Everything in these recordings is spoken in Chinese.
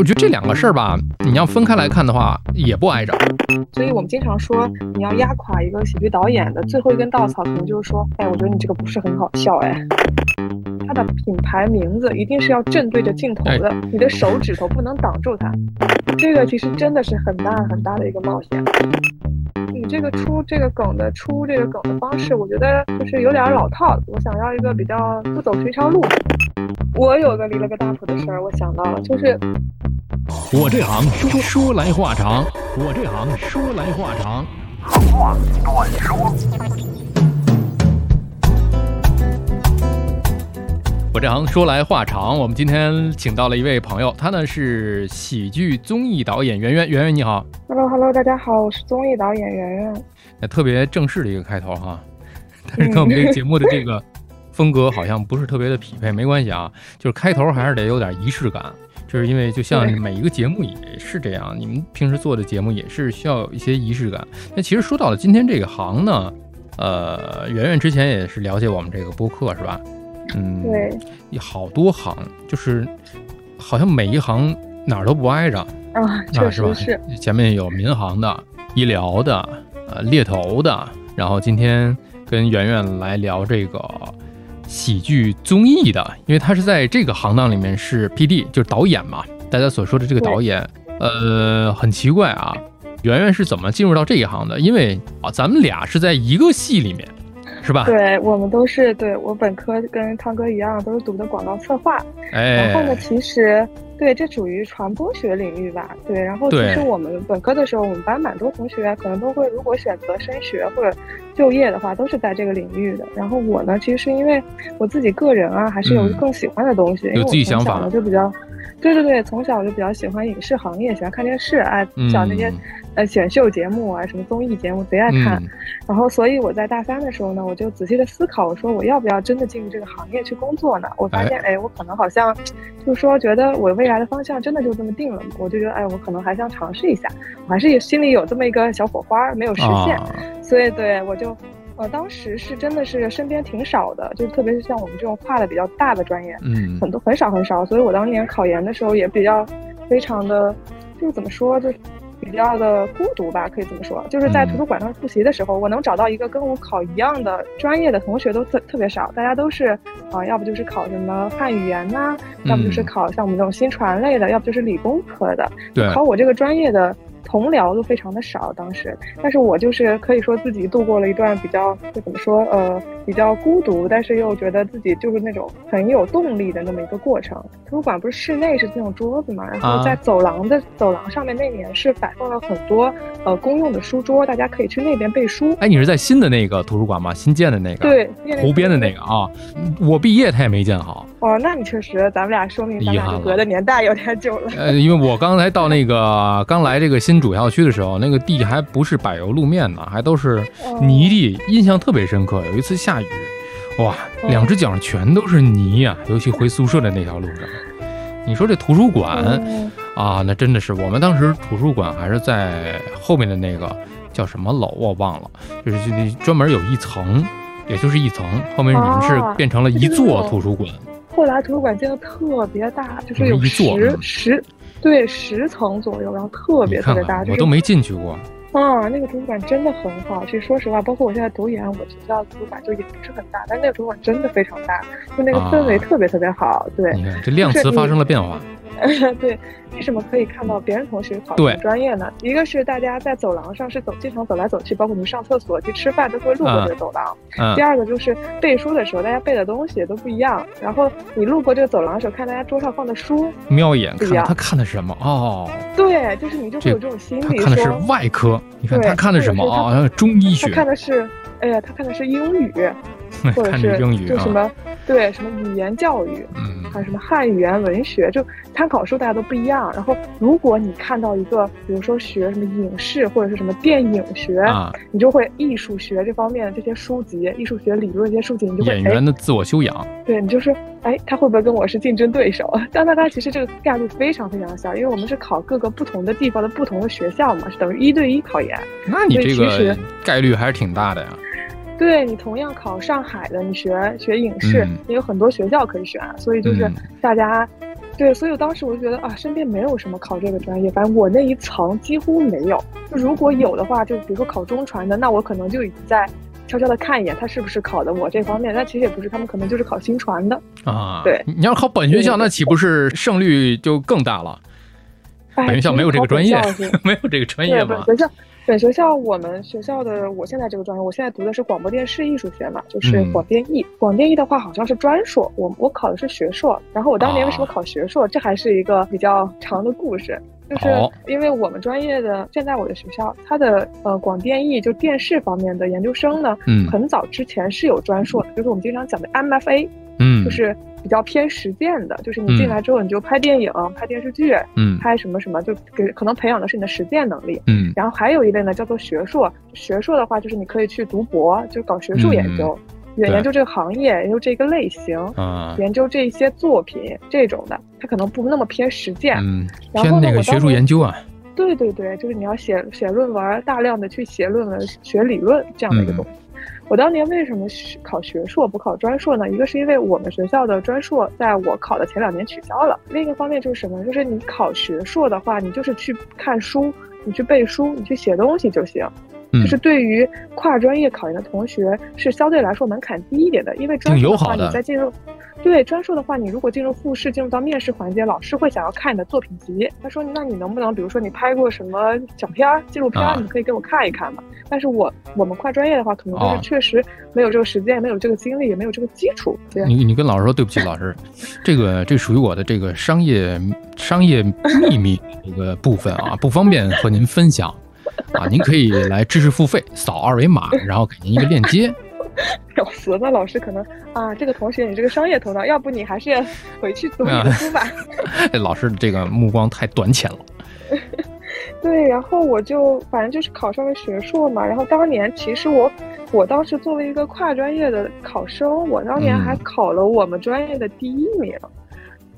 我觉得这两个事儿吧，你要分开来看的话，也不挨着。所以我们经常说，你要压垮一个喜剧导演的最后一根稻草，可能就是说，哎，我觉得你这个不是很好笑，哎。他的品牌名字一定是要正对着镜头的，你的手指头不能挡住它。这个其实真的是很大很大的一个冒险。你这个出这个梗的出这个梗的方式，我觉得就是有点老套。我想要一个比较不走寻常路。我有个离了个大谱的事儿，我想到了，就是我这行说说来话长，我这行说来话长，话短说。我这行说来话长，我们今天请到了一位朋友，他呢是喜剧综艺导演圆圆。圆圆你好，Hello Hello，大家好，我是综艺导演圆圆。那特别正式的一个开头哈，但是跟我们这个节目的这个风格好像不是特别的匹配，没关系啊，就是开头还是得有点仪式感，就是因为就像每一个节目也是这样，你们平时做的节目也是需要有一些仪式感。那其实说到了今天这个行呢，呃，圆圆之前也是了解我们这个播客是吧？嗯，对，好多行，就是好像每一行哪儿都不挨着啊，确实是。前面有民航的、医疗的、呃猎头的，然后今天跟圆圆来聊这个喜剧综艺的，因为他是在这个行当里面是 P D，就是导演嘛，大家所说的这个导演，呃，很奇怪啊，圆圆是怎么进入到这一行的？因为啊，咱们俩是在一个系里面。是吧？对我们都是对我本科跟汤哥一样，都是读的广告策划。哎，然后呢，其实对这属于传播学领域吧。对，然后其实我们本科的时候，我们班蛮多同学可能都会，如果选择升学或者就业的话，都是在这个领域的。然后我呢，其实是因为我自己个人啊，还是有更喜欢的东西，有自己想法就比较。对对对，从小就比较喜欢影视行业，喜欢看电视，爱讲那些呃选秀节目啊，什么综艺节目，贼爱看。然后，所以我在大三的时候呢，我就仔细的思考，我说我要不要真的进入这个行业去工作呢？我发现，哎，我可能好像，就是说觉得我未来的方向真的就这么定了。我就觉得，哎，我可能还想尝试一下，我还是心里有这么一个小火花没有实现，所以对我就。呃，当时是真的是身边挺少的，就是特别是像我们这种跨的比较大的专业，嗯，很多很少很少，所以我当年考研的时候也比较非常的，就是怎么说，就是比较的孤独吧，可以这么说。就是在图书馆上复习的时候，我能找到一个跟我考一样的专业的同学都特特别少，大家都是啊，要不就是考什么汉语言呐，要不就是考像我们这种新传类的，要不就是理工科的，考我这个专业的。同僚都非常的少，当时，但是我就是可以说自己度过了一段比较，就怎么说，呃，比较孤独，但是又觉得自己就是那种很有动力的那么一个过程。图书馆不是室内是那种桌子嘛，然后在走廊的走廊上面那面是摆放了很多呃公用的书桌，大家可以去那边背书。哎，你是在新的那个图书馆吗？新建的那个？对，湖边的那个啊。我毕业他也没建好。哦，那你确实，咱们俩说明咱俩隔的年代有点久了。呃，因为我刚才到那个刚来这个新主校区的时候，那个地还不是柏油路面呢，还都是泥地，印象特别深刻。有一次下雨，哇，两只脚上全都是泥呀，尤其回宿舍的那条路上。你说这图书馆啊，那真的是我们当时图书馆还是在后面的那个叫什么楼我忘了，就是就那专门有一层，也就是一层，后面你们是变成了一座图书馆。后来图书馆建的特别大，就是有十十，对十层左右，然后特别特别大，我都没进去过。啊，那个图书馆真的很好。其实说实话，包括我现在读研，我学校图书馆就也不是很大，但那个图书馆真的非常大，就那个氛围特别特别好。对，你看这量词发生了变化。对，为什么可以看到别人同学考什专业呢？一个是大家在走廊上是走，经常走来走去，包括你上厕所、去吃饭都会路过这个走廊。第二个就是背书的时候，大家背的东西都不一样。然后你路过这个走廊的时候，看大家桌上放的书，瞄一眼看他看的是什么哦。对，就是你就会有这种心理。他看的是外科，你看他看的是什么啊？中医学。他看的是，哎呀，他看的是英语，或者是就什么。对，什么语言教育，嗯，还有什么汉语言文学，就参考书大家都不一样。然后，如果你看到一个，比如说学什么影视或者是什么电影学，你就会艺术学这方面的这些书籍，艺术学理论这些书籍，你就会演员的自我修养。对你就是，哎，他会不会跟我是竞争对手？但大家其实这个概率非常非常小，因为我们是考各个不同的地方的不同的学校嘛，是等于一对一考研。那你这个概率还是挺大的呀。对你同样考上海的，你学学影视，也有很多学校可以选，所以就是大家对，所以我当时我就觉得啊，身边没有什么考这个专业，反正我那一层几乎没有。就如果有的话，就比如说考中传的，那我可能就已经在悄悄的看一眼他是不是考的我这方面。但其实也不是，他们可能就是考新传的啊。对，你要考本学校，那岂不是胜率就更大了？本学校 没有这个专业，没有这个专业吗？本学校。本学校我们学校的，我现在这个专业，我现在读的是广播电视艺术学嘛，就是广电艺。广电艺的话好像是专硕，我我考的是学硕。然后我当年为什么考学硕？这还是一个比较长的故事，就是因为我们专业的现在我的学校，它的呃广电艺就电视方面的研究生呢，很早之前是有专硕的，就是我们经常讲的 MFA，嗯，就是。比较偏实践的，就是你进来之后你就拍电影、拍电视剧，嗯，拍什么什么，就给可能培养的是你的实践能力，嗯。然后还有一类呢，叫做学硕。学硕的话，就是你可以去读博，就搞学术研究，研研究这个行业，研究这个类型，啊，研究这些作品这种的，它可能不那么偏实践，嗯，偏那个学术研究啊。对对对，就是你要写写论文，大量的去写论文、学理论这样的一个东西。我当年为什么考学硕不考专硕呢？一个是因为我们学校的专硕在我考的前两年取消了，另一个方面就是什么？就是你考学硕的话，你就是去看书，你去背书，你去写东西就行。就是对于跨专业考研的同学是相对来说门槛低一点的，因为专硕的话你在进入。对专硕的话，你如果进入复试，进入到面试环节，老师会想要看你的作品集。他说：“那你能不能，比如说你拍过什么小片儿、纪录片，你可以给我看一看嘛？”但是我我们跨专业的话，可能就是确实没有这个时间，没有这个精力，也没有这个基础。你你跟老师说对不起，老师，这个这属于我的这个商业商业秘密一个部分啊，不方便和您分享啊。您可以来知识付费，扫二维码，然后给您一个链接。笑死！那老师可能啊，这个同学你这个商业头脑，要不你还是回去读你的书吧。哎，老师这个目光太短浅了。对，然后我就反正就是考上了学硕嘛。然后当年其实我，我当时作为一个跨专业的考生，我当年还考了我们专业的第一名。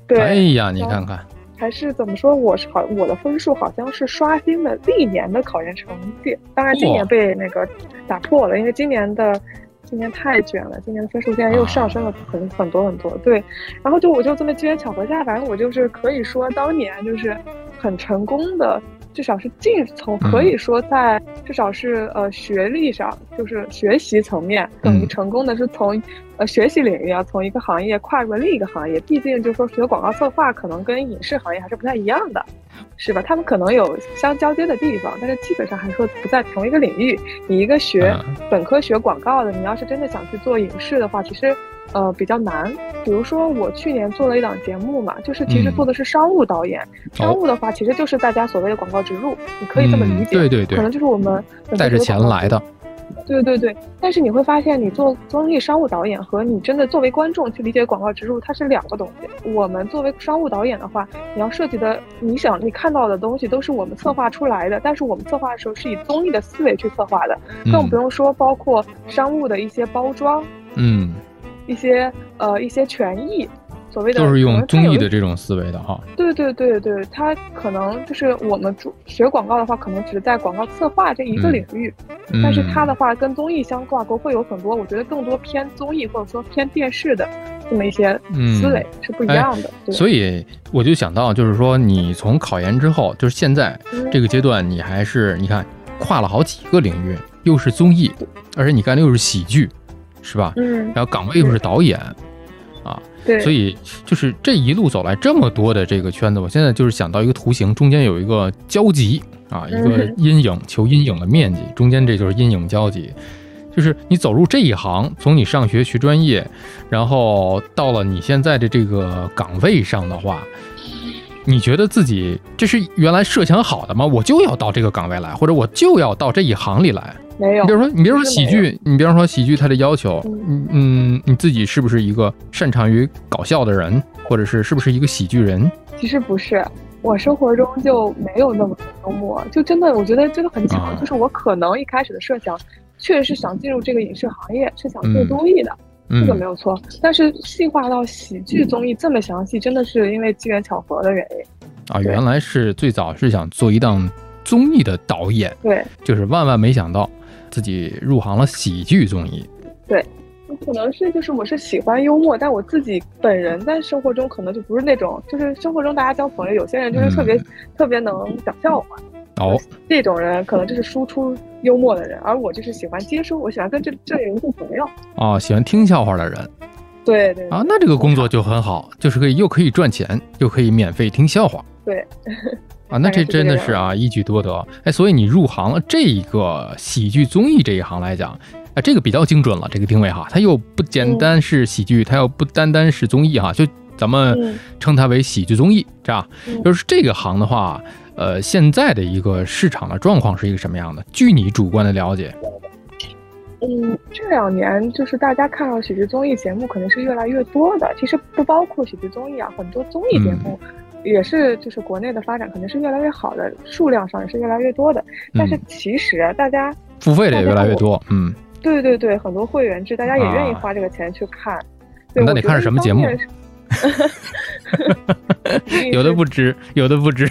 对，哎呀，你看看，还是怎么说？我是好，我的分数好像是刷新了历年的考研成绩。当然今年被那个打破了，因为今年的。今年太卷了，今年的分数竟然又上升了很很多很多。对，然后就我就这么机缘巧合下，反正我就是可以说当年就是很成功的。至少是进从可以说在至少是呃学历上就是学习层面等于成功的是从呃学习领域啊从一个行业跨过另一个行业，毕竟就是说学广告策划可能跟影视行业还是不太一样的，是吧？他们可能有相交接的地方，但是基本上还说不在同一个领域。你一个学本科学广告的，你要是真的想去做影视的话，其实。呃，比较难。比如说，我去年做了一档节目嘛，就是其实做的是商务导演。商务的话，其实就是大家所谓的广告植入，你可以这么理解。对对对，可能就是我们带着钱来的。对对对，但是你会发现，你做综艺商务导演和你真的作为观众去理解广告植入，它是两个东西。我们作为商务导演的话，你要涉及的，你想你看到的东西都是我们策划出来的，但是我们策划的时候是以综艺的思维去策划的，更不用说包括商务的一些包装。嗯。一些呃一些权益，所谓的都是用综艺的这种思维的哈。对对对对，他可能就是我们主学广告的话，可能只是在广告策划这一个领域，但是他的话跟综艺相挂钩，会有很多我觉得更多偏综艺或者说偏电视的这么一些思维是不一样的。所以我就想到，就是说你从考研之后，就是现在这个阶段，你还是你看跨了好几个领域，又是综艺，而且你干的又是喜剧。是吧？嗯，然后岗位又是导演，啊，对，所以就是这一路走来这么多的这个圈子，我现在就是想到一个图形，中间有一个交集啊，一个阴影，求阴影的面积，中间这就是阴影交集，就是你走入这一行，从你上学学专业，然后到了你现在的这个岗位上的话，你觉得自己这是原来设想好的吗？我就要到这个岗位来，或者我就要到这一行里来？没有，你比如说，你比如说喜剧，你比方说喜剧，它的要求，嗯嗯，你自己是不是一个擅长于搞笑的人，或者是是不是一个喜剧人？其实不是，我生活中就没有那么幽默，就真的，我觉得真的很巧，就是我可能一开始的设想，确实是想进入这个影视行业，是想做综艺的，这个没有错。但是细化到喜剧综艺这么详细，真的是因为机缘巧合的原因。啊，原来是最早是想做一档综艺的导演，对，就是万万没想到。自己入行了喜剧综艺，对，可能是就是我是喜欢幽默，但我自己本人在生活中可能就不是那种，就是生活中大家交朋友，有些人就是特别特别能讲笑话。哦，这种人可能就是输出幽默的人，而我就是喜欢接收，我喜欢跟这这类人做朋友。哦，喜欢听笑话的人。对对。啊，那这个工作就很好，就是可以又可以赚钱，又可以免费听笑话。对。啊，那这真的是啊，一举多得。哎，所以你入行了这个喜剧综艺这一行来讲，啊，这个比较精准了，这个定位哈，它又不简单是喜剧，它又不单单是综艺哈，就咱们称它为喜剧综艺，这样。就是这个行的话。呃，现在的一个市场的状况是一个什么样的？据你主观的了解，嗯，这两年就是大家看到喜剧综艺节目肯定是越来越多的。其实不包括喜剧综艺啊，很多综艺节目也是，就是国内的发展肯定是越来越好的，数量上也是越来越多的。但是其实大家付费的也越来越多，嗯，对对对，很多会员制，大家也愿意花这个钱去看。那你看是什么节目，有的不知，有的不知。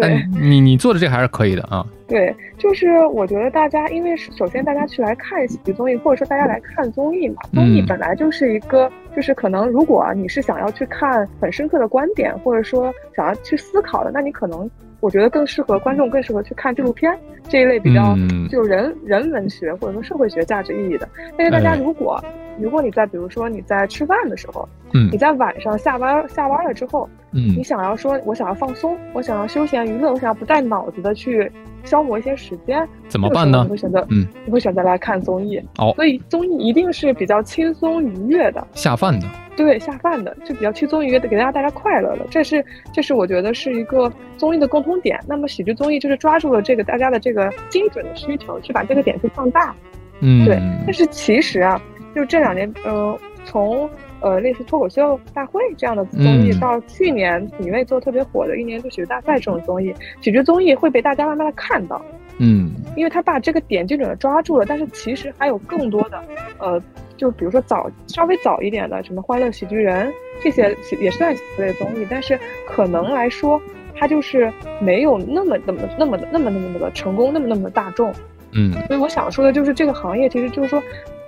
但，你你做的这还是可以的啊。对，就是我觉得大家，因为首先大家去来看喜剧综艺，或者说大家来看综艺嘛，综艺本来就是一个，就是可能如果你是想要去看很深刻的观点，或者说想要去思考的，那你可能我觉得更适合观众，更适合去看纪录片这一类比较就人人文学或者说社会学价值意义的。但是大家如果如果你在比如说你在吃饭的时候，嗯，你在晚上下班下班了之后，嗯，你想要说我想要放松，我想要休闲娱乐，我想要不带脑子的去。消磨一些时间怎么办呢？会选择嗯，会选择来看综艺哦。所以综艺一定是比较轻松愉悦的，下饭的。对，下饭的就比较轻松愉悦的，给大家带来快乐的。这是这是我觉得是一个综艺的共通点。那么喜剧综艺就是抓住了这个大家的这个精准的需求，去把这个点去放大。嗯，对。但是其实啊，就这两年，呃，从。呃，类似脱口秀大会这样的综艺，到去年体内做特别火的一年度喜剧大赛这种综艺，喜剧综艺会被大家慢慢的看到，嗯，因为他把这个点精准的抓住了。但是其实还有更多的，呃，就比如说早稍微早一点的什么欢乐喜剧人这些也算喜剧类综艺，但是可能来说，它就是没有那么那么那么那么那么的成功，那么那么的大众，嗯，所以我想说的就是这个行业其实就是说。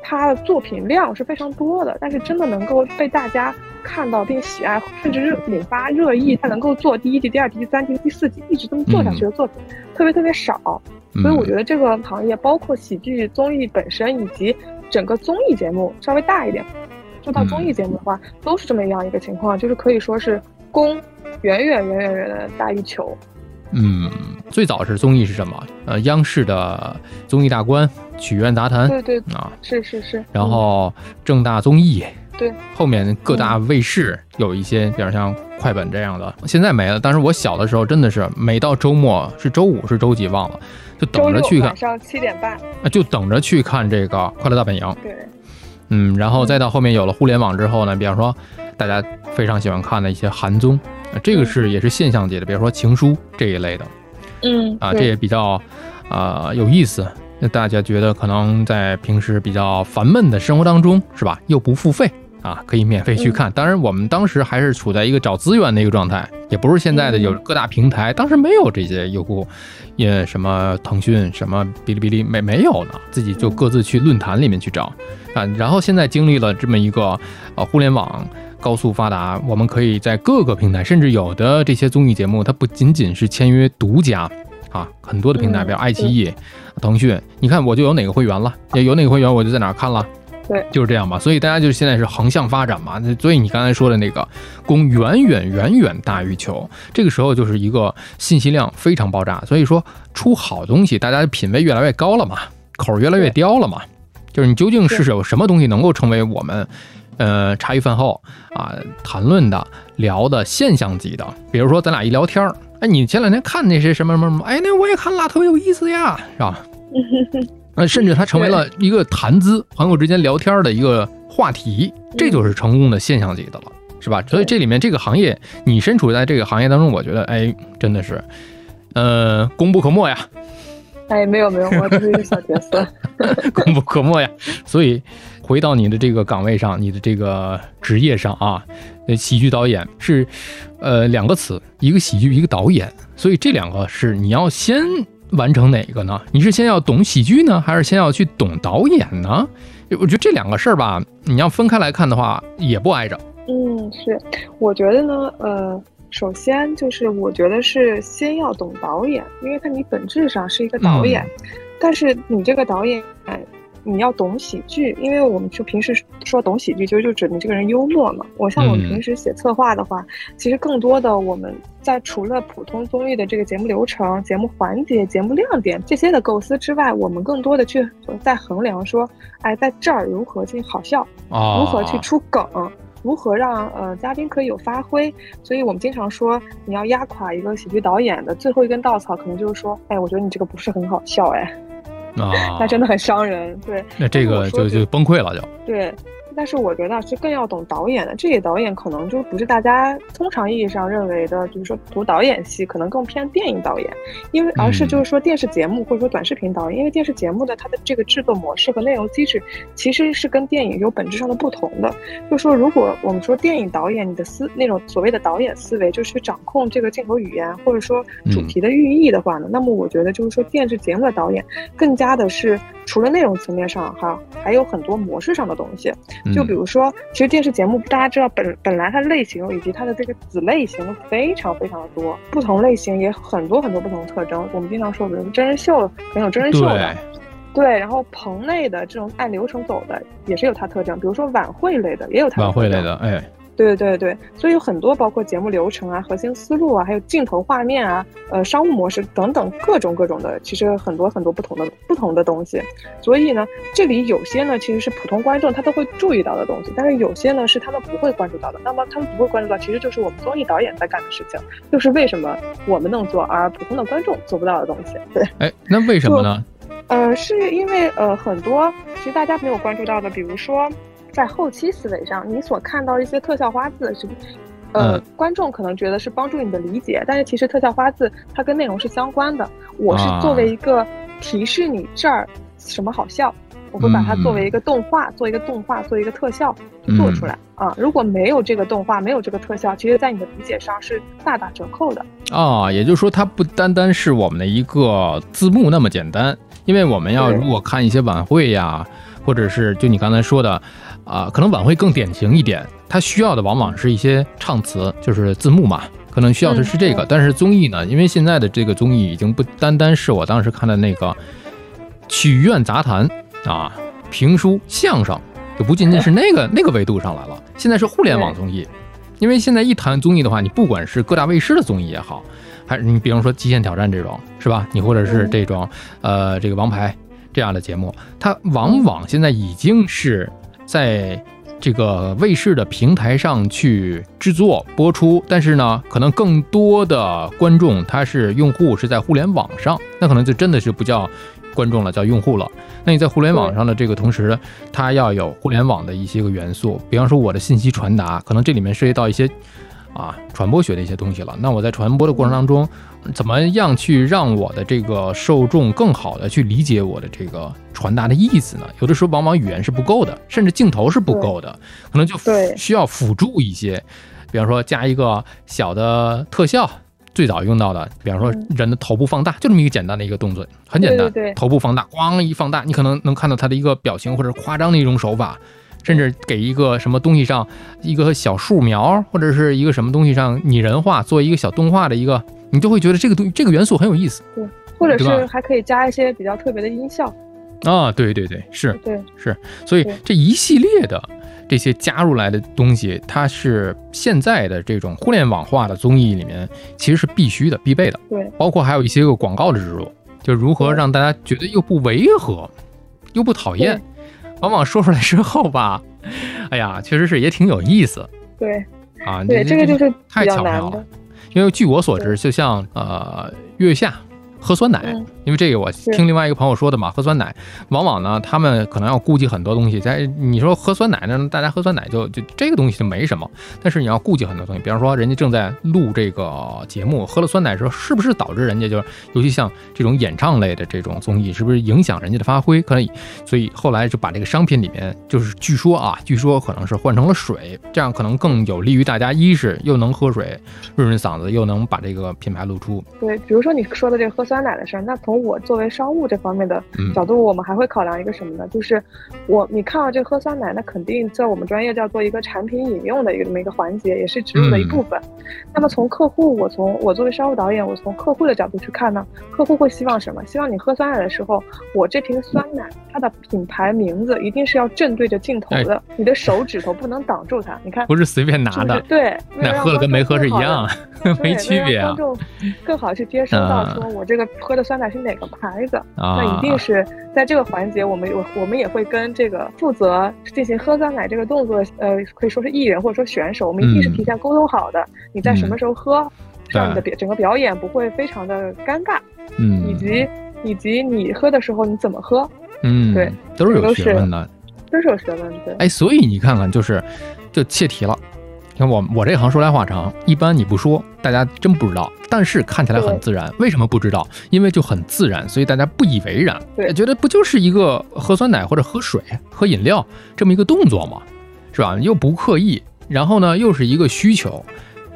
它的作品量是非常多的，但是真的能够被大家看到并喜爱，甚至是引发热议，它能够做第一季、第二季、第三季、第四季一直这么做下去的作品，特别特别少。所以我觉得这个行业，包括喜剧综艺本身，以及整个综艺节目稍微大一点，做到综艺节目的话，都是这么样一个情况，就是可以说是供远远远远远的大于求。嗯，最早是综艺是什么？呃，央视的综艺大观、曲苑杂谈，对对啊，是是是。然后正大综艺，对。后面各大卫视有一些，比如像快本这样的，现在没了。但是我小的时候真的是，每到周末是周五是周几忘了，就等着去看。晚上七点半。啊，就等着去看这个《快乐大本营》。对。嗯，然后再到后面有了互联网之后呢，比方说大家非常喜欢看的一些韩综。这个是也是现象级的，比如说情书这一类的，嗯啊，这也比较啊有意思。那大家觉得可能在平时比较烦闷的生活当中，是吧？又不付费啊，可以免费去看。当然，我们当时还是处在一个找资源的一个状态，也不是现在的有各大平台，当时没有这些优酷，也什么腾讯、什么哔哩哔哩没没有呢，自己就各自去论坛里面去找啊。然后现在经历了这么一个呃互联网。高速发达，我们可以在各个平台，甚至有的这些综艺节目，它不仅仅是签约独家啊，很多的平台，比如爱奇艺、腾讯，你看我就有哪个会员了，也有哪个会员我就在哪看了，对，就是这样吧。所以大家就是现在是横向发展嘛，所以你刚才说的那个供远远远远大于求，这个时候就是一个信息量非常爆炸，所以说出好东西，大家的品味越来越高了嘛，口越来越刁了嘛，就是你究竟是有什么东西能够成为我们。呃，茶余饭后啊，谈论的、聊的现象级的，比如说咱俩一聊天儿，哎，你前两天看那些什么什么什么，哎，那我也看了，特别有意思呀，是吧？呃，甚至它成为了一个谈资，朋友之间聊天的一个话题，这就是成功的现象级的了，是吧？所以这里面这个行业，你身处在这个行业当中，我觉得，哎，真的是，呃，功不可没呀。哎，没有没有，我只是一个小角色，功不可没呀。所以。回到你的这个岗位上，你的这个职业上啊，喜剧导演是，呃，两个词，一个喜剧，一个导演，所以这两个是你要先完成哪个呢？你是先要懂喜剧呢，还是先要去懂导演呢？我觉得这两个事儿吧，你要分开来看的话，也不挨着。嗯，是，我觉得呢，呃，首先就是我觉得是先要懂导演，因为他你本质上是一个导演，但是你这个导演。你要懂喜剧，因为我们就平时说懂喜剧，其实就指你这个人幽默嘛。我像我们平时写策划的话，其实更多的我们在除了普通综艺的这个节目流程、节目环节、节目亮点这些的构思之外，我们更多的去在衡量说，哎，在这儿如何进行好笑，如何去出梗，如何让呃嘉宾可以有发挥。所以我们经常说，你要压垮一个喜剧导演的最后一根稻草，可能就是说，哎，我觉得你这个不是很好笑，哎。啊，那真的很伤人，对。那这个就就崩溃了，就对。但是我觉得是更要懂导演的，这些导演可能就不是大家通常意义上认为的，就是说读导演系可能更偏电影导演，因为而是就是说电视节目或者说短视频导演，因为电视节目的它的这个制作模式和内容机制其实是跟电影有本质上的不同的。就说如果我们说电影导演，你的思那种所谓的导演思维就是掌控这个镜头语言或者说主题的寓意的话呢，那么我觉得就是说电视节目的导演更加的是除了内容层面上哈，还有很多模式上的东西。就比如说，其实电视节目大家知道本本来它类型以及它的这个子类型非常非常的多，不同类型也很多很多不同的特征。我们经常说，比如真人秀很有真人秀的，对，然后棚内的这种按流程走的也是有它特征，比如说晚会类的也有它晚会类的，哎。对对对，所以有很多包括节目流程啊、核心思路啊，还有镜头画面啊、呃商务模式等等各种各种的，其实很多很多不同的不同的东西。所以呢，这里有些呢其实是普通观众他都会注意到的东西，但是有些呢是他们不会关注到的。那么他们不会关注到，其实就是我们综艺导演在干的事情，就是为什么我们能做而普通的观众做不到的东西。对，哎，那为什么呢？呃，是因为呃很多其实大家没有关注到的，比如说。在后期思维上，你所看到一些特效花字是，呃，观众可能觉得是帮助你的理解，但是其实特效花字它跟内容是相关的。我是作为一个提示你这儿什么好笑，我会把它作为一个动画，做一个动画，做一个特效做出来啊。如果没有这个动画，没有这个特效，其实在你的理解上是大打折扣的啊。也就是说，它不单单是我们的一个字幕那么简单，因为我们要如果看一些晚会呀，或者是就你刚才说的。啊，可能晚会更典型一点，它需要的往往是一些唱词，就是字幕嘛，可能需要的是这个。但是综艺呢，因为现在的这个综艺已经不单单是我当时看的那个曲苑杂谈啊、评书、相声，就不仅仅是那个那个维度上来了。现在是互联网综艺，因为现在一谈综艺的话，你不管是各大卫视的综艺也好，还是你比方说《极限挑战》这种，是吧？你或者是这种呃这个王牌这样的节目，它往往现在已经是。在这个卫视的平台上去制作播出，但是呢，可能更多的观众他是用户是在互联网上，那可能就真的是不叫观众了，叫用户了。那你在互联网上的这个同时，它要有互联网的一些个元素，比方说我的信息传达，可能这里面涉及到一些。啊，传播学的一些东西了。那我在传播的过程当中，怎么样去让我的这个受众更好的去理解我的这个传达的意思呢？有的时候往往语言是不够的，甚至镜头是不够的，可能就需要辅助一些，比方说加一个小的特效。最早用到的，比方说人的头部放大，就这么一个简单的一个动作，很简单，头部放大，咣一放大，你可能能看到他的一个表情或者夸张的一种手法。甚至给一个什么东西上一个小树苗，或者是一个什么东西上拟人化，做一个小动画的一个，你就会觉得这个东这个元素很有意思。对，或者是还可以加一些比较特别的音效。啊，对对对，是，对是，所以这一系列的这些加入来的东西，它是现在的这种互联网化的综艺里面其实是必须的、必备的。对，包括还有一些个广告的植入，就如何让大家觉得又不违和，又不讨厌。往往说出来之后吧，哎呀，确实是也挺有意思。对，啊，对，这个就是太巧妙了。因为据我所知，就像呃月下。喝酸奶，因为这个我听另外一个朋友说的嘛，喝酸奶，往往呢他们可能要顾及很多东西。在你说喝酸奶呢，大家喝酸奶就就这个东西就没什么，但是你要顾及很多东西，比方说人家正在录这个节目，喝了酸奶之后，是不是导致人家就是，尤其像这种演唱类的这种综艺，是不是影响人家的发挥？可能，所以后来就把这个商品里面，就是据说啊，据说可能是换成了水，这样可能更有利于大家，一是又能喝水润润嗓子，又能把这个品牌露出。对，比如说你说的这个喝酸。酸奶的事儿。那从我作为商务这方面的角度，我们还会考量一个什么呢？就是我你看到这个喝酸奶，那肯定在我们专业叫做一个产品饮用的一个这么一个环节，也是植入的一部分。那么从客户，我从我作为商务导演，我从客户的角度去看呢，客户会希望什么？希望你喝酸奶的时候，我这瓶酸奶它的品牌名字一定是要正对着镜头的，你的手指头不能挡住它。你看，不是随便拿的，对，那喝了跟没喝是一样，没区别啊。观众更好去接收到，说我这个喝的酸奶是哪个牌子，那一定是在这个环节，我们我我们也会跟这个负责进行喝酸奶这个动作，呃，可以说是艺人或者说选手，我们一定是提前沟通好的，你在什么时候喝，让你的表整个表演不会非常的尴尬，嗯，以及以及你喝的时候你怎么喝，嗯，对，都是有学问的，都是有学问的，哎，所以你看看，就是就切题了。你看我我这行说来话长，一般你不说，大家真不知道。但是看起来很自然，为什么不知道？因为就很自然，所以大家不以为然，觉得不就是一个喝酸奶或者喝水、喝饮料这么一个动作吗？是吧？又不刻意，然后呢又是一个需求，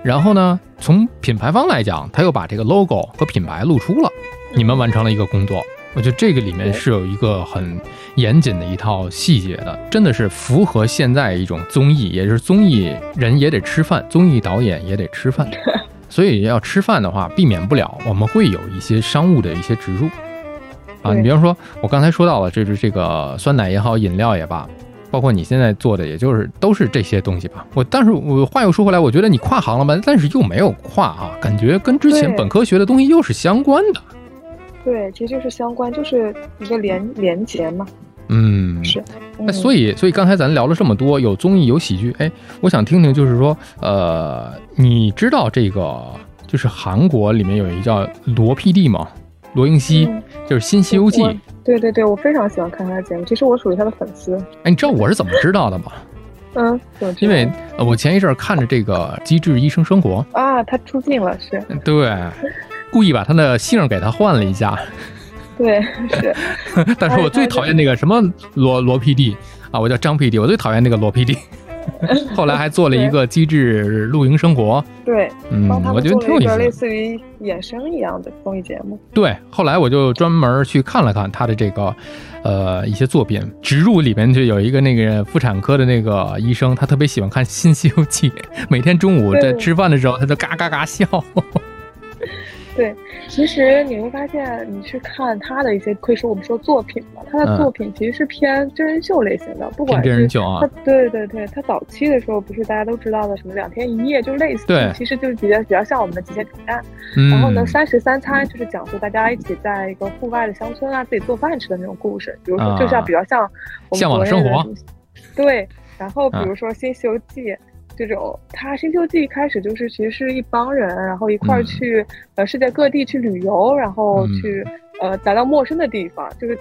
然后呢从品牌方来讲，他又把这个 logo 和品牌露出了，你们完成了一个工作。我觉得这个里面是有一个很严谨的一套细节的，真的是符合现在一种综艺，也就是综艺人也得吃饭，综艺导演也得吃饭，所以要吃饭的话，避免不了我们会有一些商务的一些植入啊。你比方说，我刚才说到了，这是这个酸奶也好，饮料也罢，包括你现在做的，也就是都是这些东西吧。我但是我话又说回来，我觉得你跨行了吧，但是又没有跨啊，感觉跟之前本科学的东西又是相关的。对，其实就是相关，就是一个连连结嘛。嗯，是。那所以，所以刚才咱聊了这么多，有综艺，有喜剧。哎，我想听听，就是说，呃，你知道这个，就是韩国里面有一个叫罗 PD 吗？罗英熙，就是《新西游记》。对对对，我非常喜欢看他的节目。其实我属于他的粉丝。哎，你知道我是怎么知道的吗？嗯，因为我前一阵看着这个《机智医生生活》啊，他出镜了，是。对。故意把他的姓给他换了一下，对，是。但是我最讨厌那个什么罗罗 PD 啊，我叫张 PD，我最讨厌那个罗 PD。后来还做了一个机智露营生活，对，嗯，我觉得挺有意思，类似于衍生一样的综艺节目。对，后来我就专门去看了看他的这个，呃，一些作品。植入里面就有一个那个妇产科的那个医生，他特别喜欢看《新西游记》，每天中午在吃饭的时候，他就嘎嘎嘎笑。对，其实你会发现，你去看他的一些，可以说我们说作品吧，他的作品其实是偏真人秀类型的，不管是真人秀啊，对对对，他早期的时候不是大家都知道的什么两天一夜，就类似，对，其实就是比较比较像我们的极限挑战，然后呢，三十三餐就是讲述大家一起在一个户外的乡村啊，自己做饭吃的那种故事，比如说就像比较像向往生活，对，然后比如说新西游记。这种，他《新球季》一开始就是其实是一帮人，然后一块儿去呃世界各地去旅游，然后去呃来到陌生的地方，就是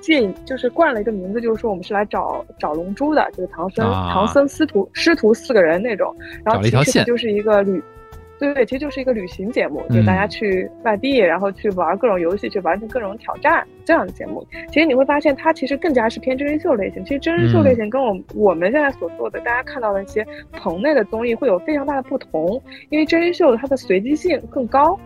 借就是冠了一个名字，就是说我们是来找找龙珠的，就是唐僧唐僧师徒师徒四个人那种，然后其实就是一个旅。对对，其实就是一个旅行节目，就大家去外地，然后去玩各种游戏，去完成各种挑战这样的节目。其实你会发现，它其实更加是偏真人秀类型。其实真人秀类型跟我我们现在所做的，大家看到的一些棚内的综艺会有非常大的不同，因为真人秀它的随机性更高，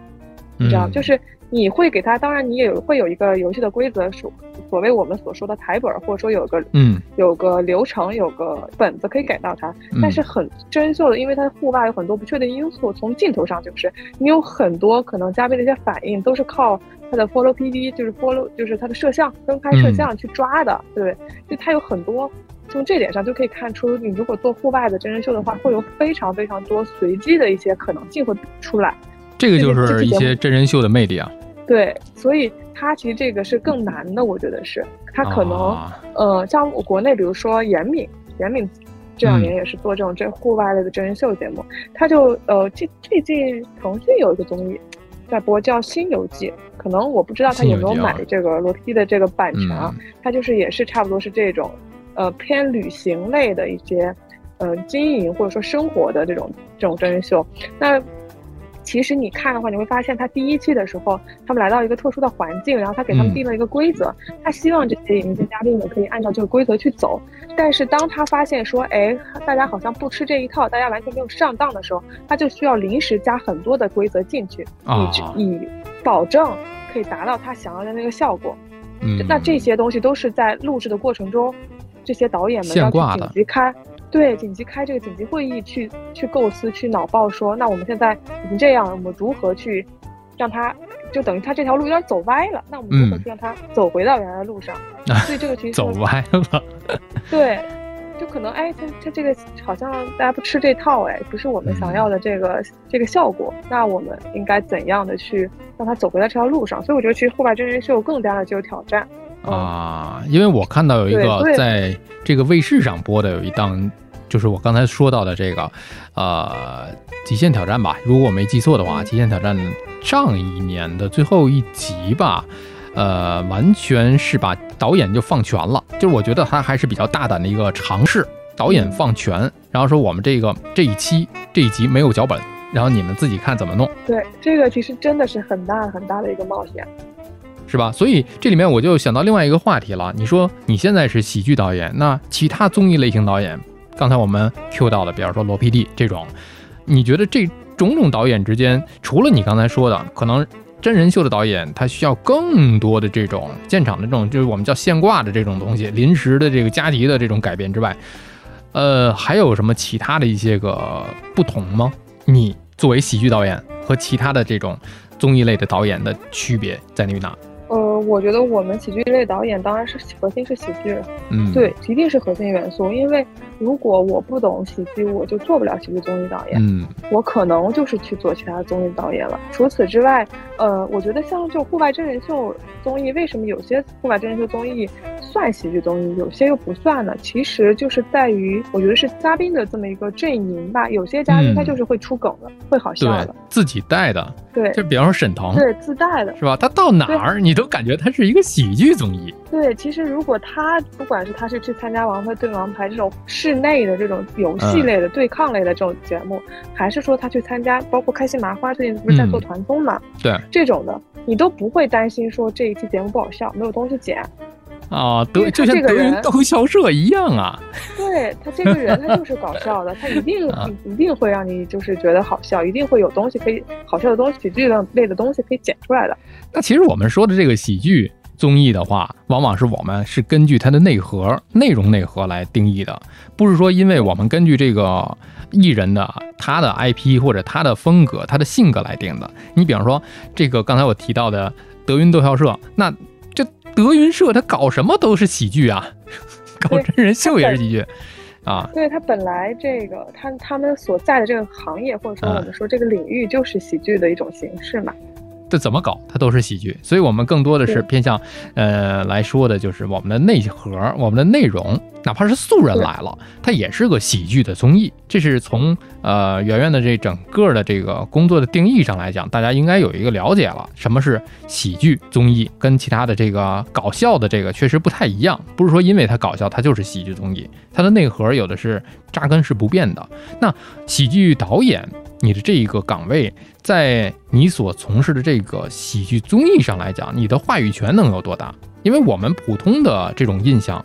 你知道，就是。你会给他，当然你也有会有一个游戏的规则，所所谓我们所说的台本，或者说有个嗯有个流程，有个本子可以给到他。但是很真秀的，因为它户外有很多不确定因素，从镜头上就是你有很多可能嘉宾的一些反应都是靠他的 follow PD，就是 follow 就是他的摄像跟拍摄像去抓的，对，就他有很多从这点上就可以看出，你如果做户外的真人秀的话，会有非常非常多随机的一些可能性会出来。这个就是一些真人秀的魅力啊。对，所以它其实这个是更难的，我觉得是。它可能，呃，像国内比如说严敏，严敏这两年也是做这种这户外类的真人秀节目，他就呃，最最近腾讯有一个综艺在播叫《新游记》，可能我不知道他有没有买这个罗 P 的这个版权啊，他就是也是差不多是这种，呃，偏旅行类的一些，呃，经营或者说生活的这种这种真人秀，那。其实你看的话，你会发现他第一期的时候，他们来到一个特殊的环境，然后他给他们定了一个规则，他希望这些迎接嘉宾们可以按照这个规则去走。但是当他发现说，哎，大家好像不吃这一套，大家完全没有上当的时候，他就需要临时加很多的规则进去，以以保证可可以达到他想要的那个效果。嗯，那这些东西都是在录制的过程中，这些导演们要去紧急开，对，紧急开这个紧急会议去去构思、去脑爆，说那我们现在已经这样了，我们如何去让他，就等于他这条路有点走歪了，那我们如何去让他走回到原来的路上？所以这个其实 走歪了，对。就可能哎，他他这个好像大家不吃这套哎，不是我们想要的这个这个效果。那我们应该怎样的去让他走回到这条路上？所以我觉得其实户外真人秀更加的具有挑战啊。因为我看到有一个在这个卫视上播的有一档，就是我刚才说到的这个呃极限挑战吧。如果我没记错的话，极限挑战上一年的最后一集吧。呃，完全是把导演就放权了，就是我觉得他还是比较大胆的一个尝试，导演放权，然后说我们这个这一期这一集没有脚本，然后你们自己看怎么弄。对，这个其实真的是很大很大的一个冒险，是吧？所以这里面我就想到另外一个话题了，你说你现在是喜剧导演，那其他综艺类型导演，刚才我们 Q 到的，比方说罗 PD 这种，你觉得这种种导演之间，除了你刚才说的，可能。真人秀的导演，他需要更多的这种现场的这种，就是我们叫现挂的这种东西，临时的这个加急的这种改变之外，呃，还有什么其他的一些个不同吗？你作为喜剧导演和其他的这种综艺类的导演的区别在于哪？呃，我觉得我们喜剧类导演当然是核心是喜剧，嗯，对，一定是核心元素，因为。如果我不懂喜剧，我就做不了喜剧综艺导演。嗯，我可能就是去做其他综艺导演了。除此之外，呃，我觉得像就户外真人秀综艺，为什么有些户外真人秀综艺算喜剧综艺，有些又不算呢？其实就是在于，我觉得是嘉宾的这么一个阵营吧。有些嘉宾他就是会出梗的，会好笑的，自己带的。对，就比方说沈腾，对，自带的，是吧？他到哪儿你都感觉他是一个喜剧综艺。对，其实如果他不管是他是去参加《王牌对王牌》这种室内的这种游戏类的对抗类的这种节目，还是说他去参加包括开心麻花最近不是在做团综嘛？对，这种的你都不会担心说这一期节目不好笑，没有东西剪。啊，德就像德云逗笑社一样啊。对他这个人，他就是搞笑的，他一定 一定会让你就是觉得好笑，一定会有东西可以好笑的东西、喜剧类的东西可以剪出来的。那其实我们说的这个喜剧。综艺的话，往往是我们是根据它的内核、内容内核来定义的，不是说因为我们根据这个艺人的他的 IP 或者他的风格、他的性格来定的。你比方说，这个刚才我提到的德云逗笑社，那这德云社他搞什么都是喜剧啊，搞真人秀也是喜剧啊。对他本来这个他他们所在的这个行业，或者说我们说这个领域，就是喜剧的一种形式嘛。这怎么搞，它都是喜剧，所以我们更多的是偏向，呃来说的，就是我们的内核，我们的内容，哪怕是素人来了，它也是个喜剧的综艺。这是从呃圆圆的这整个的这个工作的定义上来讲，大家应该有一个了解了，什么是喜剧综艺，跟其他的这个搞笑的这个确实不太一样，不是说因为它搞笑，它就是喜剧综艺，它的内核有的是扎根是不变的。那喜剧导演。你的这一个岗位，在你所从事的这个喜剧综艺上来讲，你的话语权能有多大？因为我们普通的这种印象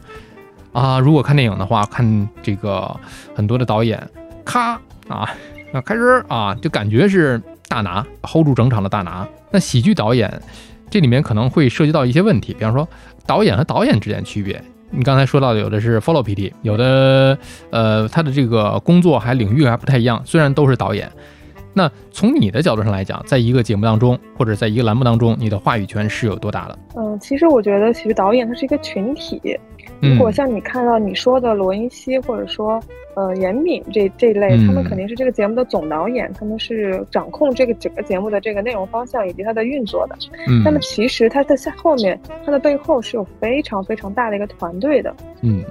啊，如果看电影的话，看这个很多的导演，咔啊，那开始啊，就感觉是大拿 hold 住整场的大拿。那喜剧导演这里面可能会涉及到一些问题，比方说导演和导演之间区别。你刚才说到的，有的是 follow PT，有的，呃，他的这个工作还领域还不太一样。虽然都是导演，那从你的角度上来讲，在一个节目当中，或者在一个栏目当中，你的话语权是有多大的？嗯，其实我觉得，其实导演他是一个群体。如果像你看到你说的罗云熙，或者说。呃，严敏这这一类，他们肯定是这个节目的总导演，他们是掌控这个整个节目的这个内容方向以及它的运作的。嗯，那么其实它在后面，它的背后是有非常非常大的一个团队的。嗯，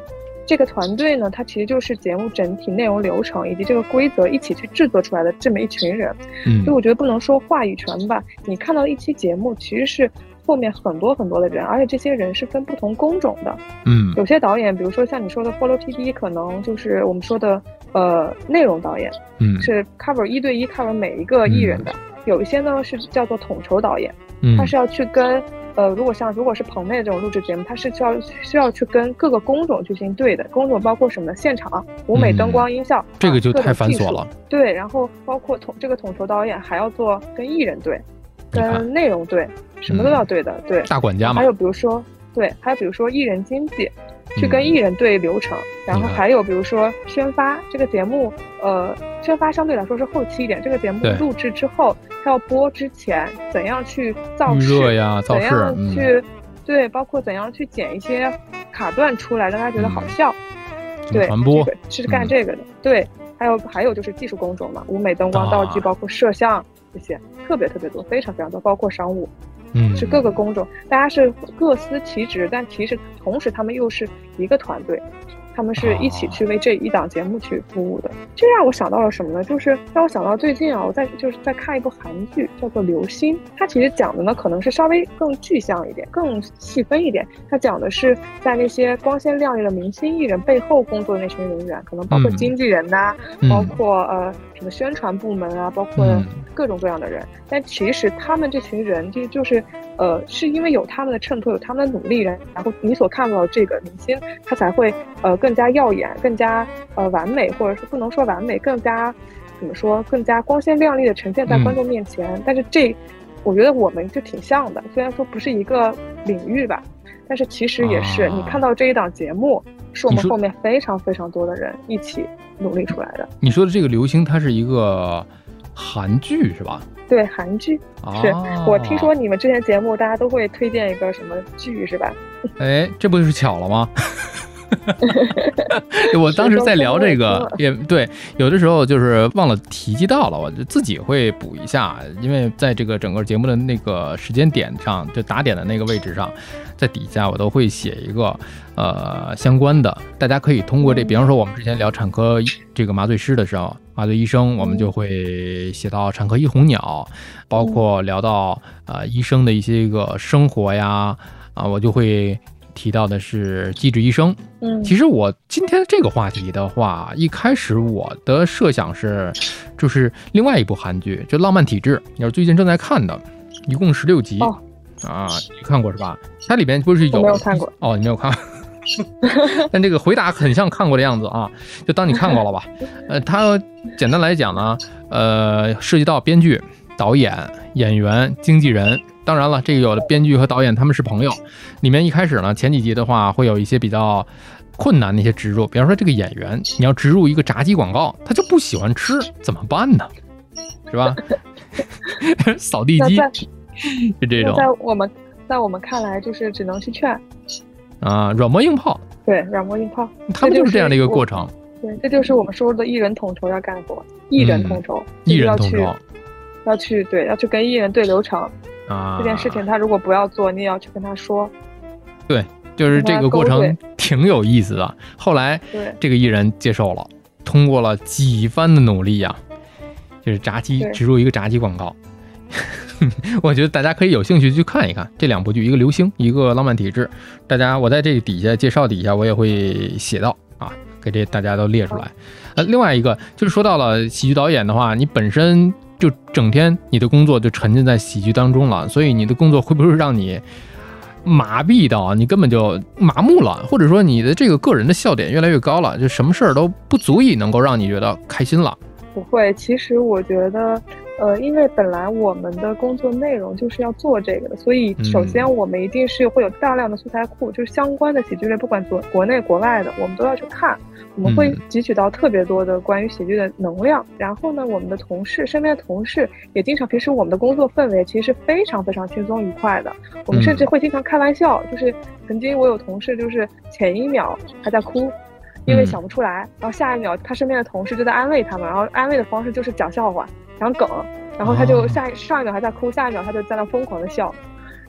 这个团队呢，它其实就是节目整体内容流程以及这个规则一起去制作出来的这么一群人。嗯，所以我觉得不能说话语权吧，你看到一期节目其实是。后面很多很多的人，而且这些人是分不同工种的。嗯，有些导演，比如说像你说的 Follow PD，可能就是我们说的呃内容导演，嗯，是 cover 一对一 cover 每一个艺人的。有一些呢是叫做统筹导演，嗯，他是要去跟呃如果像如果是棚内这种录制节目，他是需要需要去跟各个工种进行对的。工种包括什么？现场、舞美、灯光、音效，这个就太繁琐了。对，然后包括统这个统筹导演还要做跟艺人对。跟内容对，什么都要对的，对。大管家。嘛。还有比如说，对，还有比如说艺人经济，去跟艺人对流程，然后还有比如说宣发这个节目，呃，宣发相对来说是后期一点，这个节目录制之后，它要播之前怎样去造势呀，怎样去，对，包括怎样去剪一些卡段出来，让大家觉得好笑，对，传播是干这个的，对。还有还有就是技术工种嘛，舞美、灯光、道具，包括摄像这些，特别特别多，非常非常多，包括商务，嗯，是各个工种，大家是各司其职，但其实同时他们又是一个团队。他们是一起去为这一档节目去服务的，这让我想到了什么呢？就是让我想到最近啊，我在就是在看一部韩剧，叫做《流星》。它其实讲的呢，可能是稍微更具象一点、更细分一点。它讲的是在那些光鲜亮丽的明星艺人背后工作的那群人员，可能包括经纪人呐，包括呃什么宣传部门啊，包括各种各样的人。但其实他们这群人就就是。呃，是因为有他们的衬托，有他们的努力，然然后你所看到的这个明星，他才会呃更加耀眼，更加呃完美，或者是不能说完美，更加怎么说，更加光鲜亮丽的呈现在观众面前。但是这，我觉得我们就挺像的，虽然说不是一个领域吧，但是其实也是。你看到这一档节目，是我们后面非常非常多的人一起努力出来的。你说的这个流星，它是一个韩剧是吧？对韩剧，是我听说你们之前节目大家都会推荐一个什么剧是吧？哎，这不就是巧了吗？我当时在聊这个，也对，有的时候就是忘了提及到了，我就自己会补一下，因为在这个整个节目的那个时间点上，就打点的那个位置上，在底下我都会写一个呃相关的，大家可以通过这，比方说我们之前聊产科这个麻醉师的时候。麻醉医生，我们就会写到产科一红鸟，包括聊到呃医生的一些个生活呀，啊，我就会提到的是机智医生。嗯，其实我今天这个话题的话，一开始我的设想是，就是另外一部韩剧，就《浪漫体质》，也是最近正在看的，一共十六集啊，你看过是吧？它里边不是有没有看过？哦，你没有看。但这个回答很像看过的样子啊，就当你看过了吧。呃，它简单来讲呢，呃，涉及到编剧、导演、演员、经纪人。当然了，这个有的编剧和导演他们是朋友。里面一开始呢，前几集的话会有一些比较困难的一些植入，比方说这个演员，你要植入一个炸鸡广告，他就不喜欢吃，怎么办呢？是吧？扫地机是这种。在我们在我们看来，就是只能去劝。啊，软磨硬泡，对，软磨硬泡，他们就是这样的一个过程。对，这就是我们说的艺人统筹要干活，艺人统筹，艺人统筹，要去对，要去跟艺人对流程啊。这件事情他如果不要做，你也要去跟他说。对，就是这个过程 挺有意思的。后来，对这个艺人接受了，通过了几番的努力呀，就是炸鸡植入一个炸鸡广告。我觉得大家可以有兴趣去看一看这两部剧，一个《流星》，一个《浪漫体质》。大家，我在这底下介绍底下，我也会写到啊，给这大家都列出来。呃，另外一个就是说到了喜剧导演的话，你本身就整天你的工作就沉浸在喜剧当中了，所以你的工作会不会让你麻痹到你根本就麻木了，或者说你的这个个人的笑点越来越高了，就什么事儿都不足以能够让你觉得开心了？不会，其实我觉得。呃，因为本来我们的工作内容就是要做这个的，所以首先我们一定是会有大量的素材库，就是相关的喜剧类，不管国国内国外的，我们都要去看。我们会汲取到特别多的关于喜剧的能量。然后呢，我们的同事身边的同事也经常，平时我们的工作氛围其实是非常非常轻松愉快的。我们甚至会经常开玩笑，就是曾经我有同事就是前一秒还在哭，因为想不出来，然后下一秒他身边的同事就在安慰他们，然后安慰的方式就是讲笑话。讲梗，然后他就下上一秒还在哭，下一秒他就在那疯狂的笑，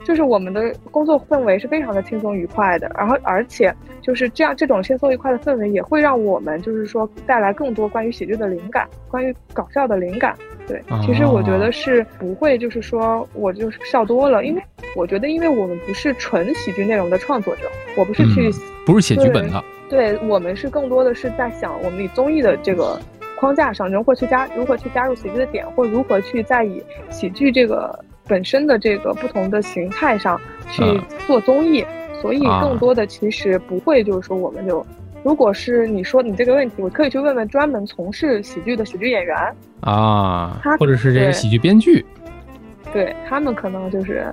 就是我们的工作氛围是非常的轻松愉快的，然后而且就是这样这种轻松愉快的氛围也会让我们就是说带来更多关于喜剧的灵感，关于搞笑的灵感。对，其实我觉得是不会就是说我就是笑多了，因为我觉得因为我们不是纯喜剧内容的创作者，我不是去不是写剧本的，对我们是更多的是在想我们以综艺的这个。框架上如何去加如何去加入喜剧的点，或如何去在以喜剧这个本身的这个不同的形态上去做综艺，所以更多的其实不会就是说我们就，如果是你说你这个问题，我可以去问问专门从事喜剧的喜剧演员啊，或者是这个喜剧编剧。对他们可能就是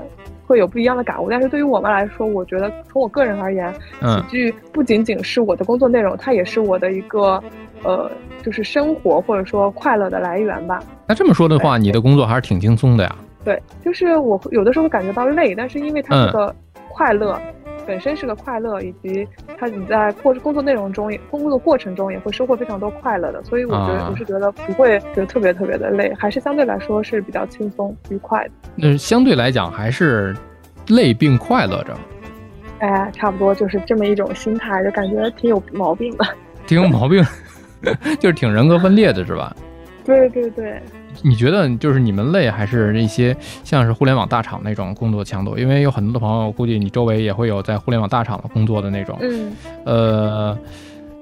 会有不一样的感悟。但是对于我们来说，我觉得从我个人而言，喜剧不仅仅是我的工作内容，它也是我的一个呃，就是生活或者说快乐的来源吧。那这么说的话，你的工作还是挺轻松的呀？对，就是我有的时候会感觉到累，但是因为它这个快乐。本身是个快乐，以及他你在过工作内容中，工作过程中也会收获非常多快乐的，所以我觉得我是觉得不会觉得特别特别的累，还是相对来说是比较轻松愉快的。那相对来讲还是累并快乐着。哎，差不多就是这么一种心态，就感觉挺有毛病的。挺有毛病，就是挺人格分裂的，是吧？对对对。你觉得就是你们累，还是那些像是互联网大厂那种工作强度？因为有很多的朋友，估计你周围也会有在互联网大厂的工作的那种。嗯，呃，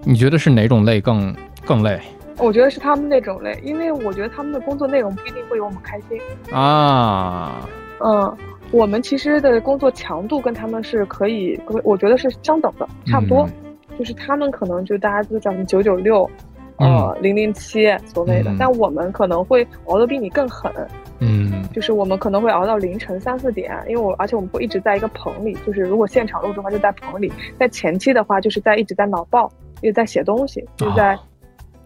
你觉得是哪种累更更累？我觉得是他们那种累，因为我觉得他们的工作内容不一定会有我们开心啊。嗯，我们其实的工作强度跟他们是可以，我觉得是相等的，差不多。就是他们可能就大家都叫什么九九六。呃，零零七所谓的，但我们可能会熬得比你更狠，嗯，就是我们可能会熬到凌晨三四点，因为我而且我们会一直在一个棚里，就是如果现场录制的话就在棚里，在前期的话就是在一直在脑爆，一直在写东西，就在，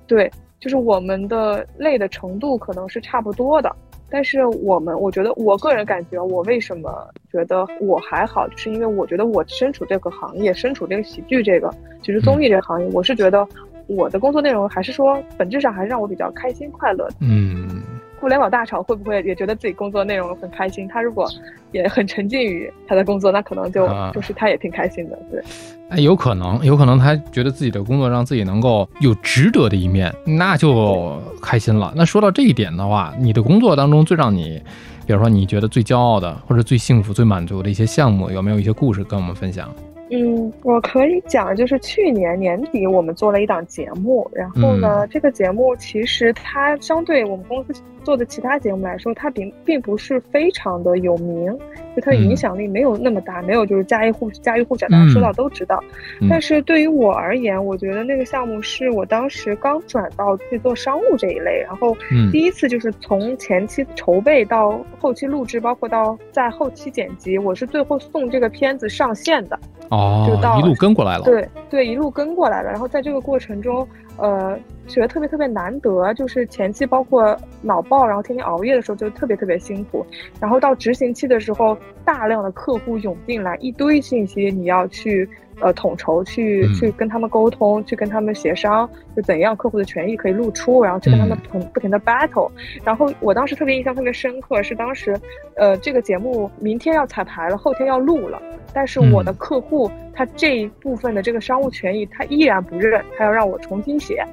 对，就是我们的累的程度可能是差不多的，但是我们我觉得我个人感觉我为什么觉得我还好，就是因为我觉得我身处这个行业，身处这个喜剧这个就是综艺这个行业，我是觉得。我的工作内容还是说，本质上还是让我比较开心快乐。嗯，互联网大厂会不会也觉得自己工作内容很开心？他如果也很沉浸于他的工作，那可能就就是他也挺开心的。对，哎，有可能，有可能他觉得自己的工作让自己能够有值得的一面，那就开心了。那说到这一点的话，你的工作当中最让你，比如说你觉得最骄傲的，或者最幸福、最满足的一些项目，有没有一些故事跟我们分享？嗯，我可以讲，就是去年年底我们做了一档节目，然后呢，这个节目其实它相对我们公司做的其他节目来说，它并并不是非常的有名，就它的影响力没有那么大，没有就是家喻户家喻户晓，大家说到都知道。但是对于我而言，我觉得那个项目是我当时刚转到去做商务这一类，然后第一次就是从前期筹备到后期录制，包括到在后期剪辑，我是最后送这个片子上线的。哦，就到一路跟过来了。对对，一路跟过来了。然后在这个过程中，呃，觉得特别特别难得，就是前期包括脑爆，然后天天熬夜的时候就特别特别辛苦。然后到执行期的时候，大量的客户涌进来，一堆信息你要去。呃，统筹去去跟他们沟通，去跟他们协商，就怎样客户的权益可以露出，然后去跟他们不不停的 battle。然后我当时特别印象特别深刻，是当时，呃，这个节目明天要彩排了，后天要录了，但是我的客户他这一部分的这个商务权益他依然不认，他要让我重新写。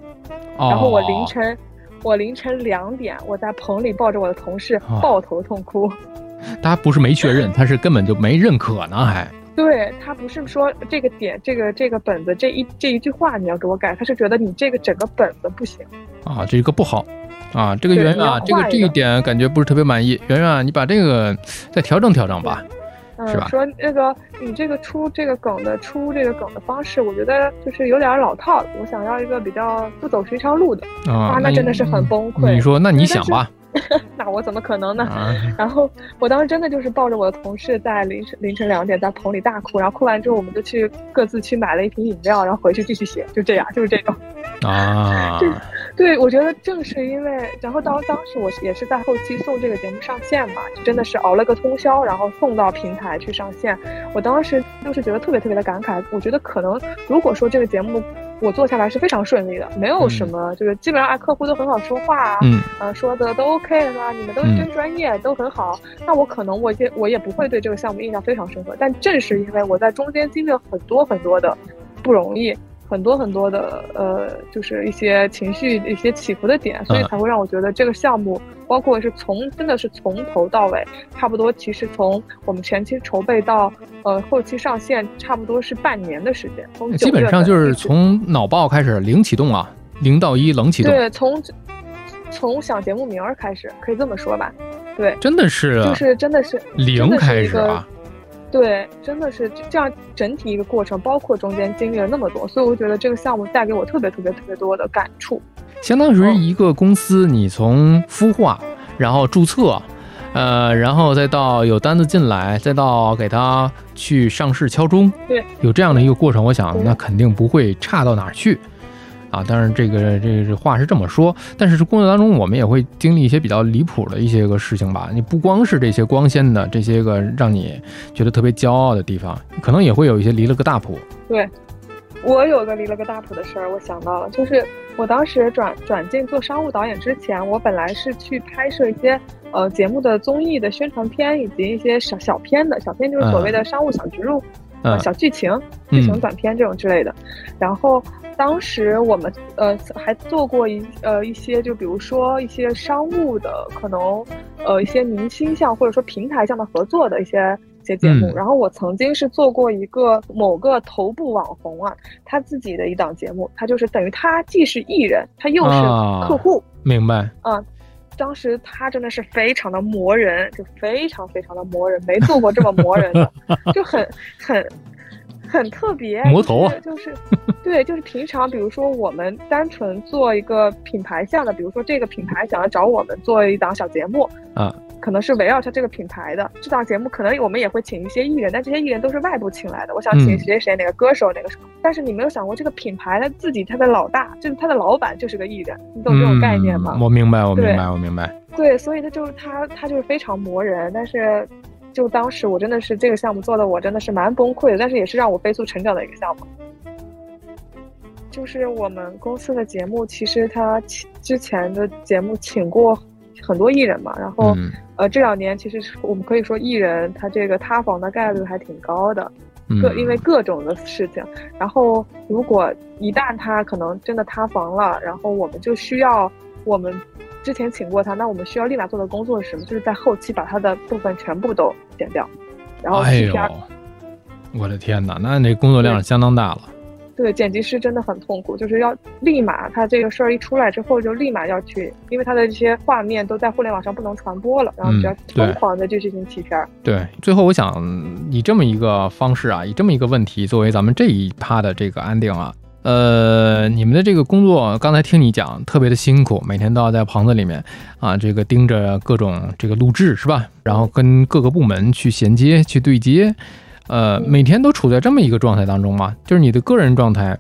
然后我凌晨，我凌晨两点，我在棚里抱着我的同事抱头痛哭。他不是没确认，他是根本就没认可呢，还。对他不是说这个点，这个这个本子这一这一句话你要给我改，他是觉得你这个整个本子不行啊，这个不好啊，这个圆圆啊，这个这一点感觉不是特别满意，圆圆啊你把这个再调整调整吧，是吧？说那个你这个出这个梗的出这个梗的方式，我觉得就是有点老套，我想要一个比较不走寻常路的啊，那真的是很崩溃。你说那你想吧。那我怎么可能呢？然后我当时真的就是抱着我的同事在凌晨凌晨两点在棚里大哭，然后哭完之后我们就去各自去买了一瓶饮料，然后回去继续写，就这样，就是这种。啊，对，对我觉得正是因为，然后当当时我也是在后期送这个节目上线嘛，就真的是熬了个通宵，然后送到平台去上线。我当时就是觉得特别特别的感慨，我觉得可能如果说这个节目。我做下来是非常顺利的，没有什么，就是基本上啊，客户都很好说话，嗯，呃，说的都 OK 是吧？你们都真专业，都很好。那我可能我也我也不会对这个项目印象非常深刻，但正是因为我在中间经历了很多很多的不容易。很多很多的呃，就是一些情绪、一些起伏的点，所以才会让我觉得这个项目，包括是从真的是从头到尾，差不多其实从我们前期筹备到呃后期上线，差不多是半年的时间。从基本上就是从脑爆开始零启动啊，零到一冷启动。对，从从想节目名儿开始，可以这么说吧？对，真的是，就是真的是零开始啊。对，真的是这样，整体一个过程，包括中间经历了那么多，所以我觉得这个项目带给我特别特别特别多的感触。相当于一个公司，你从孵化，然后注册，呃，然后再到有单子进来，再到给它去上市敲钟，对，有这样的一个过程，我想那肯定不会差到哪儿去。啊，当然这个这个话是这么说，但是工作当中我们也会经历一些比较离谱的一些个事情吧。你不光是这些光鲜的这些个让你觉得特别骄傲的地方，可能也会有一些离了个大谱。对，我有个离了个大谱的事儿，我想到了，就是我当时转转进做商务导演之前，我本来是去拍摄一些呃节目的综艺的宣传片以及一些小小片的小片，就是所谓的商务小植入。呃，小剧情、剧情短片这种之类的，然后当时我们呃还做过一呃一些，就比如说一些商务的，可能呃一些明星向或者说平台向的合作的一些一些节目。然后我曾经是做过一个某个头部网红啊，他自己的一档节目，他就是等于他既是艺人，他又是客户。明白。嗯，当时他真的是非常的磨人，就非常非常的磨人，没做过这么磨人的，就很很很特别。磨头啊，就是对，就是平常比如说我们单纯做一个品牌项的，比如说这个品牌想要找我们做一档小节目啊。可能是围绕着这个品牌的这档节目，可能我们也会请一些艺人，但这些艺人都是外部请来的。我想请谁谁谁哪个歌手哪个什么，但是你没有想过这个品牌他自己他的老大就是他的老板就是个艺人，你懂这种概念吗？我明白，我明白，我明白。对，所以他就是他他就是非常磨人，但是就当时我真的是这个项目做的我真的是蛮崩溃的，但是也是让我飞速成长的一个项目。就是我们公司的节目，其实他之前的节目请过。很多艺人嘛，然后，呃，这两年其实我们可以说艺人他这个塌房的概率还挺高的，各因为各种的事情。然后如果一旦他可能真的塌房了，然后我们就需要我们之前请过他，那我们需要立马做的工作是什么？就是在后期把他的部分全部都剪掉，然后哎呦，我的天哪，那那工作量相当大了。对，剪辑师真的很痛苦，就是要立马，他这个事儿一出来之后，就立马要去，因为他的这些画面都在互联网上不能传播了，然后比较疯狂的就进行弃片儿。对，最后我想以这么一个方式啊，以这么一个问题作为咱们这一趴的这个安定啊，呃，你们的这个工作，刚才听你讲特别的辛苦，每天都要在棚子里面啊，这个盯着各种这个录制是吧？然后跟各个部门去衔接、去对接。呃，每天都处在这么一个状态当中吗？就是你的个人状态，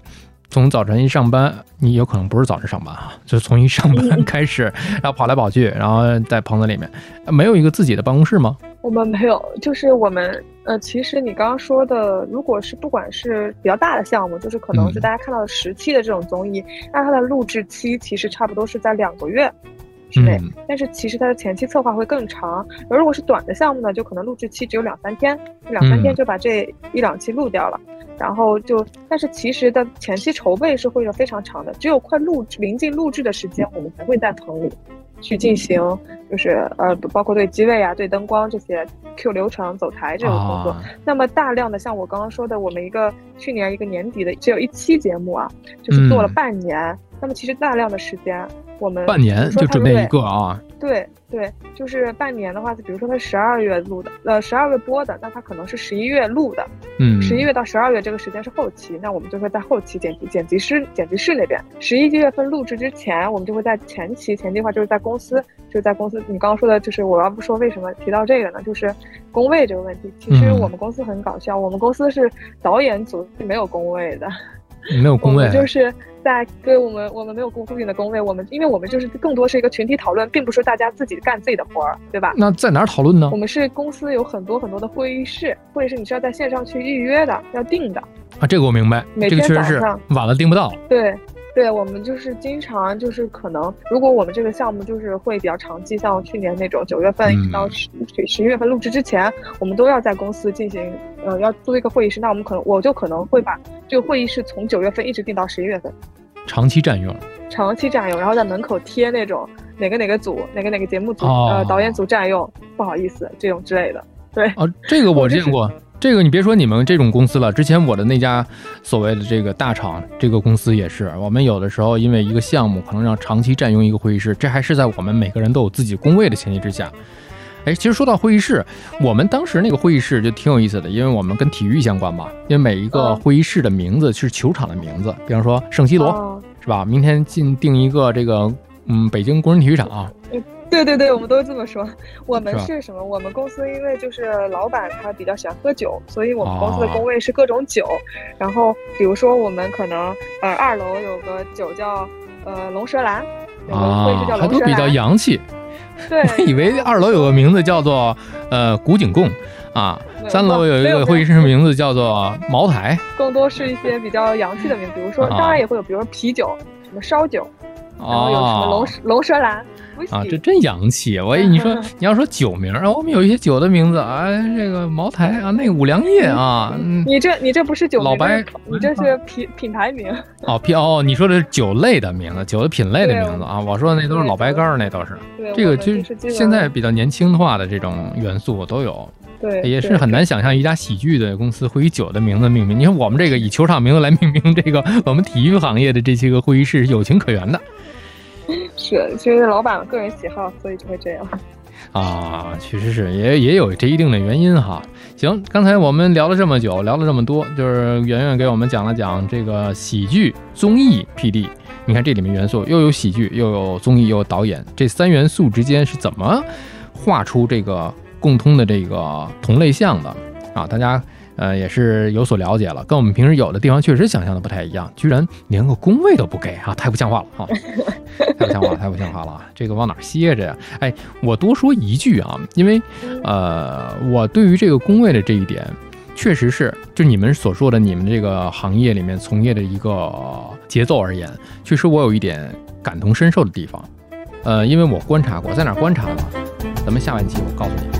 从早晨一上班，你有可能不是早晨上班啊，就是从一上班开始，然后跑来跑去，然后在棚子里面，没有一个自己的办公室吗？我们没有，就是我们，呃，其实你刚刚说的，如果是不管是比较大的项目，就是可能是大家看到的十期的这种综艺，那它的录制期其实差不多是在两个月。之内，但是其实它的前期策划会更长。而如果是短的项目呢，就可能录制期只有两三天，两三天就把这一两期录掉了。然后就，但是其实的前期筹备是会有非常长的，只有快录制临近录制的时间，我们才会在棚里去进行，就是呃，包括对机位啊、对灯光这些 Q 流程、走台这种工作。那么大量的像我刚刚说的，我们一个去年一个年底的只有一期节目啊，就是做了半年。那么其实大量的时间。我们半年就准备一个啊？对对，就是半年的话，比如说他十二月录的，呃，十二月播的，那他可能是十一月录的，嗯，十一月到十二月这个时间是后期，那我们就会在后期剪辑剪辑师剪辑室那边，十一月份录制之前，我们就会在前期前期的话就是在公司，就是在公司。你刚刚说的就是我要不说为什么提到这个呢？就是工位这个问题。其实我们公司很搞笑，我们公司是导演组是没有工位的。没有工位，就是在对我们，我们没有固固定的工位，我们因为我们就是更多是一个群体讨论，并不是大家自己干自己的活儿，对吧？那在哪儿讨论呢？我们是公司有很多很多的会议室，会议室你是要在线上去预约的，要订的。啊，这个我明白，这个确实是晚了订不到。对。对我们就是经常就是可能，如果我们这个项目就是会比较长期，像去年那种九月份到十十一月份录制之前，我们都要在公司进行，呃，要租一个会议室。那我们可能我就可能会把这个会议室从九月份一直定到十一月份，长期占用，长期占用，然后在门口贴那种哪个哪个组哪个哪个节目组呃导演组占用，不好意思这种之类的。对，哦，这个我 见过。这个你别说你们这种公司了，之前我的那家所谓的这个大厂，这个公司也是，我们有的时候因为一个项目可能让长期占用一个会议室，这还是在我们每个人都有自己工位的前提之下。哎，其实说到会议室，我们当时那个会议室就挺有意思的，因为我们跟体育相关嘛，因为每一个会议室的名字是球场的名字，比方说圣西罗，是吧？明天进定一个这个，嗯，北京工人体育场。对对对，我们都这么说。我们是什么？我们公司因为就是老板他比较喜欢喝酒，所以我们公司的工位是各种酒。然后比如说我们可能呃二楼有个酒叫呃龙舌兰，有个位置叫龙舌兰，都比较洋气。对，我以为二楼有个名字叫做呃古井贡啊，三楼有一个会议室名字叫做茅台，更多是一些比较洋气的名字，比如说当然也会有，比如说啤酒，什么烧酒，然后有什么龙龙舌兰。啊，这真洋气！我你说你要说酒名啊，我们有一些酒的名字啊，这个茅台啊，那个五粮液啊，你这你这不是酒老白，你这是品品牌名哦，品哦，你说的是酒类的名字，酒的品类的名字啊，我说的那都是老白干儿，那都是。这个就是现在比较年轻化的这种元素都有，对，也是很难想象一家喜剧的公司会以酒的名字命名。你看我们这个以球场名字来命名这个我们体育行业的这些个会议室，有情可原的。是，其实老板个人喜好，所以就会这样。啊，确实是，也也有这一定的原因哈。行，刚才我们聊了这么久，聊了这么多，就是圆圆给我们讲了讲这个喜剧综艺 PD。你看这里面元素又有喜剧，又有综艺，又有导演，这三元素之间是怎么画出这个共通的这个同类项的啊？大家。呃，也是有所了解了，跟我们平时有的地方确实想象的不太一样，居然连个工位都不给啊，太不像话了啊！太不像话了，太不像话了啊，这个往哪歇着呀？哎，我多说一句啊，因为呃，我对于这个工位的这一点，确实是就你们所说的你们这个行业里面从业的一个节奏而言，确实我有一点感同身受的地方。呃，因为我观察过，在哪观察呢？咱们下半期我告诉你。